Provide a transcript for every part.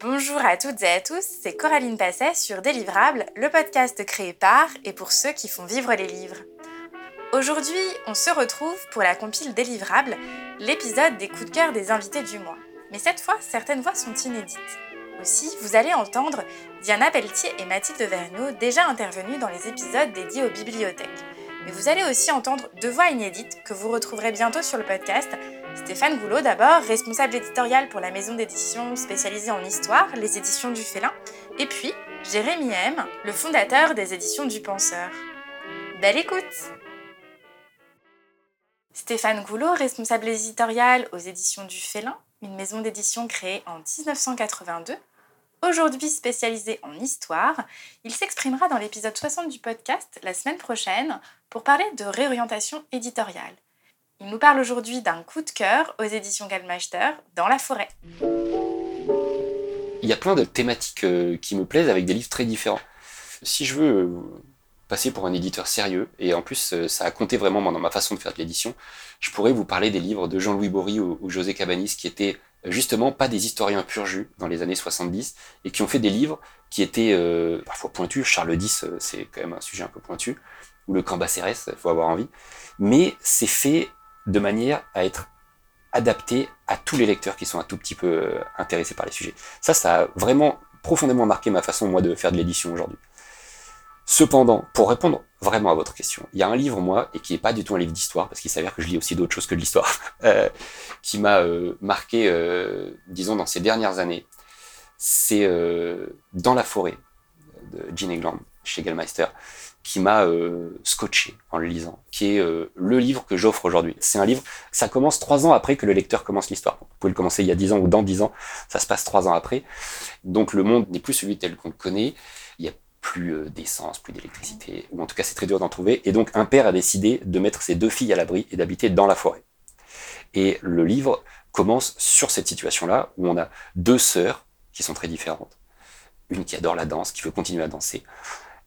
Bonjour à toutes et à tous, c'est Coraline Passet sur Délivrable, le podcast créé par et pour ceux qui font vivre les livres. Aujourd'hui, on se retrouve pour la compile Délivrable, l'épisode des coups de cœur des invités du mois. Mais cette fois, certaines voix sont inédites. Aussi, vous allez entendre Diana Pelletier et Mathilde Vergniaud déjà intervenues dans les épisodes dédiés aux bibliothèques. Mais vous allez aussi entendre deux voix inédites que vous retrouverez bientôt sur le podcast. Stéphane Goulot d'abord, responsable éditorial pour la maison d'édition spécialisée en histoire, les éditions du Félin. Et puis, Jérémy M, le fondateur des éditions du Penseur. Belle écoute Stéphane Goulot, responsable éditorial aux éditions du Félin, une maison d'édition créée en 1982. Aujourd'hui spécialisé en histoire, il s'exprimera dans l'épisode 60 du podcast la semaine prochaine pour parler de réorientation éditoriale. Il nous parle aujourd'hui d'un coup de cœur aux éditions Gallmeister dans la forêt. Il y a plein de thématiques euh, qui me plaisent avec des livres très différents. Si je veux euh, passer pour un éditeur sérieux, et en plus euh, ça a compté vraiment dans ma façon de faire de l'édition, je pourrais vous parler des livres de Jean-Louis Bory ou, José Cabanis qui étaient justement pas des historiens pur jus dans les années 70 et qui ont fait des livres qui étaient parfois pointus. Charles X, c'est quand même un sujet un peu pointu, ou le Cambacérès, il faut avoir envie. Mais c'est fait de manière à être adapté à tous les lecteurs qui sont un tout petit peu intéressés par les sujets. Ça, ça a vraiment profondément marqué ma façon, moi, de faire de l'édition aujourd'hui. Cependant, pour répondre vraiment à votre question, il y a un livre, moi, et qui n'est pas du tout un livre d'histoire, parce qu'il s'avère que je lis aussi d'autres choses que de l'histoire, euh, qui m'a euh, marqué, euh, disons, dans ces dernières années. C'est Dans la forêt de Gene Egland, chez qui m'a scotché en le lisant, qui est le livre que j'offre aujourd'hui. C'est un livre, ça commence trois ans après que le lecteur commence l'histoire. Vous pouvez le commencer il y a dix ans ou dans dix ans, ça se passe trois ans après. Donc le monde n'est plus celui tel qu'on le connaît. Il y a plus euh, d'essence, plus d'électricité, ou en tout cas c'est très dur d'en trouver. Et donc un père a décidé de mettre ses deux filles à l'abri et d'habiter dans la forêt. Et le livre commence sur cette situation-là, où on a deux sœurs qui sont très différentes. Une qui adore la danse, qui veut continuer à danser,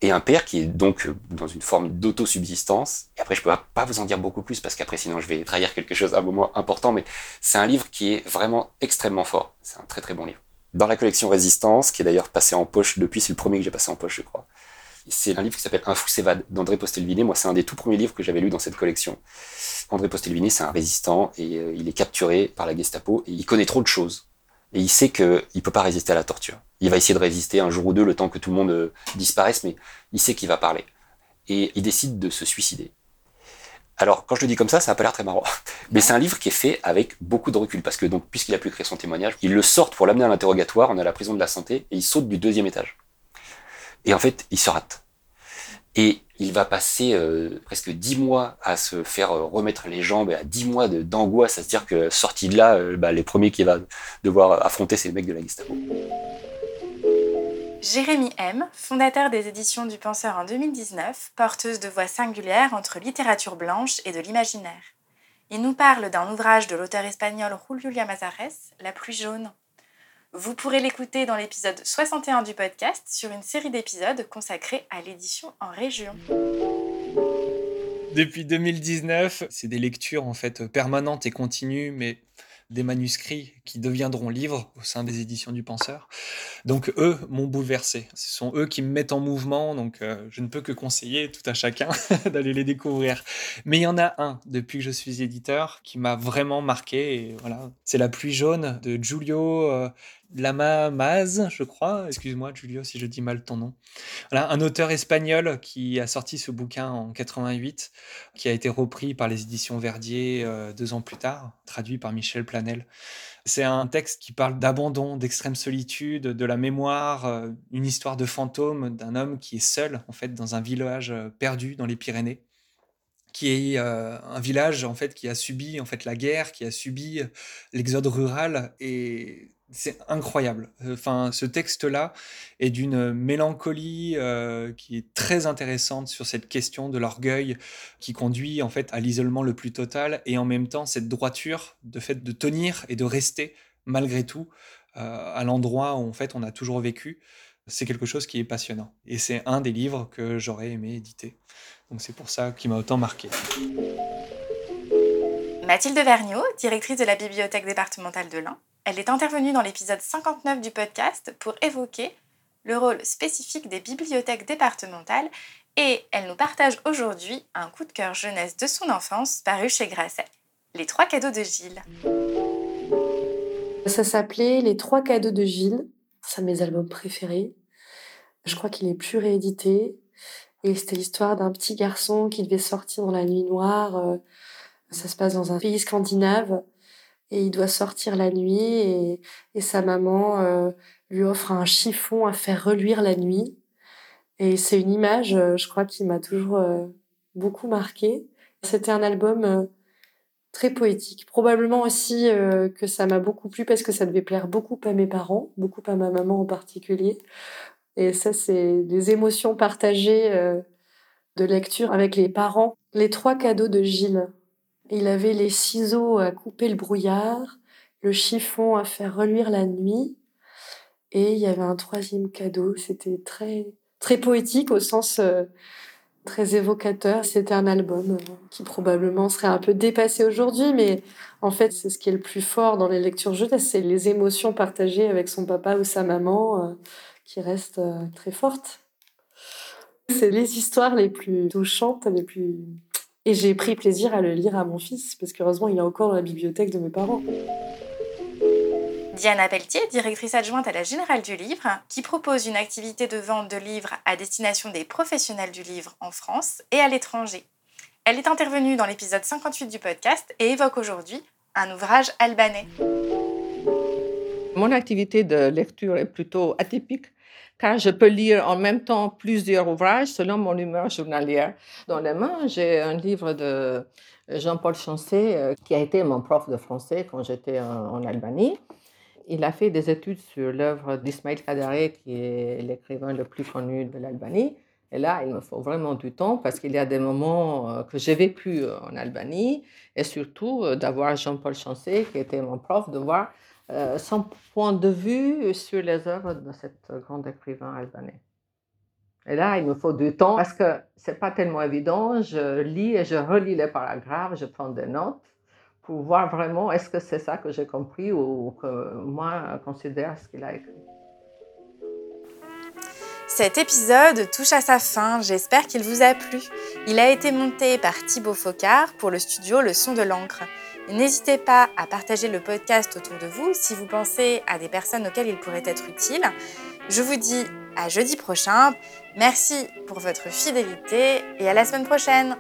et un père qui est donc dans une forme d'autosubsistance. Et après, je peux pas vous en dire beaucoup plus parce qu'après, sinon, je vais trahir quelque chose à un moment important, mais c'est un livre qui est vraiment extrêmement fort. C'est un très très bon livre dans la collection Résistance, qui est d'ailleurs passé en poche depuis, c'est le premier que j'ai passé en poche, je crois. C'est un livre qui s'appelle Un fou s'évade d'André Postelvini. Moi, c'est un des tout premiers livres que j'avais lu dans cette collection. André Postelvini, c'est un résistant et euh, il est capturé par la Gestapo et il connaît trop de choses. Et il sait qu'il ne peut pas résister à la torture. Il va essayer de résister un jour ou deux le temps que tout le monde euh, disparaisse, mais il sait qu'il va parler. Et il décide de se suicider. Alors, quand je le dis comme ça, ça n'a pas l'air très marrant. Mais c'est un livre qui est fait avec beaucoup de recul, parce que donc, puisqu'il a pu créer son témoignage, il le sort pour l'amener à l'interrogatoire, on est à la prison de la santé, et il saute du deuxième étage. Et en fait, il se rate. Et il va passer euh, presque dix mois à se faire euh, remettre les jambes, et à dix mois d'angoisse, à se dire que sorti de là, euh, bah, les premiers qu'il va devoir affronter, c'est les mecs de la Gestapo. Jérémy M., fondateur des éditions du Penseur en 2019, porteuse de voix singulière entre littérature blanche et de l'imaginaire. Il nous parle d'un ouvrage de l'auteur espagnol Julio Llamazares, La pluie jaune. Vous pourrez l'écouter dans l'épisode 61 du podcast sur une série d'épisodes consacrés à l'édition en région. Depuis 2019, c'est des lectures en fait permanentes et continues, mais des manuscrits qui deviendront livres au sein des éditions du Penseur. Donc eux m'ont bouleversé. Ce sont eux qui me mettent en mouvement, donc euh, je ne peux que conseiller tout à chacun d'aller les découvrir. Mais il y en a un depuis que je suis éditeur qui m'a vraiment marqué. Voilà, c'est La pluie jaune de Giulio euh, Lama Maz, je crois. Excuse-moi, Julio, si je dis mal ton nom. Voilà, un auteur espagnol qui a sorti ce bouquin en 88, qui a été repris par les éditions Verdier euh, deux ans plus tard, traduit par Michel Planel. C'est un texte qui parle d'abandon, d'extrême solitude, de la mémoire, euh, une histoire de fantôme d'un homme qui est seul, en fait, dans un village euh, perdu dans les Pyrénées qui est un village en fait qui a subi en fait la guerre, qui a subi l'exode rural et c'est incroyable. Enfin, ce texte-là est d'une mélancolie euh, qui est très intéressante sur cette question de l'orgueil qui conduit en fait à l'isolement le plus total et en même temps cette droiture de fait de tenir et de rester malgré tout euh, à l'endroit où en fait on a toujours vécu. C'est quelque chose qui est passionnant et c'est un des livres que j'aurais aimé éditer. Donc c'est pour ça qu'il m'a autant marqué. Mathilde Vergniaud, directrice de la bibliothèque départementale de l'Ain, Elle est intervenue dans l'épisode 59 du podcast pour évoquer le rôle spécifique des bibliothèques départementales et elle nous partage aujourd'hui un coup de cœur jeunesse de son enfance paru chez Grasset, Les trois cadeaux de Gilles. Ça s'appelait Les trois cadeaux de Gilles. C'est mes albums préférés. Je crois qu'il est plus réédité. Et c'était l'histoire d'un petit garçon qui devait sortir dans la nuit noire. Euh, ça se passe dans un pays scandinave. Et il doit sortir la nuit et, et sa maman euh, lui offre un chiffon à faire reluire la nuit. Et c'est une image, euh, je crois, qui m'a toujours euh, beaucoup marqué. C'était un album très poétique. Probablement aussi que ça m'a beaucoup plu parce que ça devait plaire beaucoup à mes parents, beaucoup à ma maman en particulier. Et ça, c'est des émotions partagées de lecture avec les parents. Les trois cadeaux de Gilles. Il avait les ciseaux à couper le brouillard, le chiffon à faire reluire la nuit, et il y avait un troisième cadeau. C'était très très poétique au sens euh, très évocateur. C'était un album euh, qui probablement serait un peu dépassé aujourd'hui, mais en fait, c'est ce qui est le plus fort dans les lectures jeunesse, c'est les émotions partagées avec son papa ou sa maman euh, qui restent très fortes. C'est les histoires les plus touchantes, les plus... Et j'ai pris plaisir à le lire à mon fils, parce qu'heureusement, il est encore dans la bibliothèque de mes parents. Diana Pelletier, directrice adjointe à la Générale du Livre, qui propose une activité de vente de livres à destination des professionnels du livre en France et à l'étranger. Elle est intervenue dans l'épisode 58 du podcast et évoque aujourd'hui un ouvrage albanais. Mon activité de lecture est plutôt atypique car je peux lire en même temps plusieurs ouvrages selon mon humeur journalière. Dans les mains, j'ai un livre de Jean-Paul Chancet, euh, qui a été mon prof de français quand j'étais en Albanie. Il a fait des études sur l'œuvre d'Ismail Kadare, qui est l'écrivain le plus connu de l'Albanie. Et là, il me faut vraiment du temps parce qu'il y a des moments euh, que j'ai vécu euh, en Albanie et surtout d'avoir Jean-Paul Chancet, qui était mon prof, de voir son point de vue sur les œuvres de cet grand écrivain albanais. Et là, il me faut du temps parce que c'est pas tellement évident. Je lis et je relis les paragraphes, je prends des notes pour voir vraiment est-ce que c'est ça que j'ai compris ou que moi considère ce qu'il a écrit. Cet épisode touche à sa fin, j'espère qu'il vous a plu. Il a été monté par Thibaut Focard pour le studio Le Son de l'encre. N'hésitez pas à partager le podcast autour de vous si vous pensez à des personnes auxquelles il pourrait être utile. Je vous dis à jeudi prochain. Merci pour votre fidélité et à la semaine prochaine.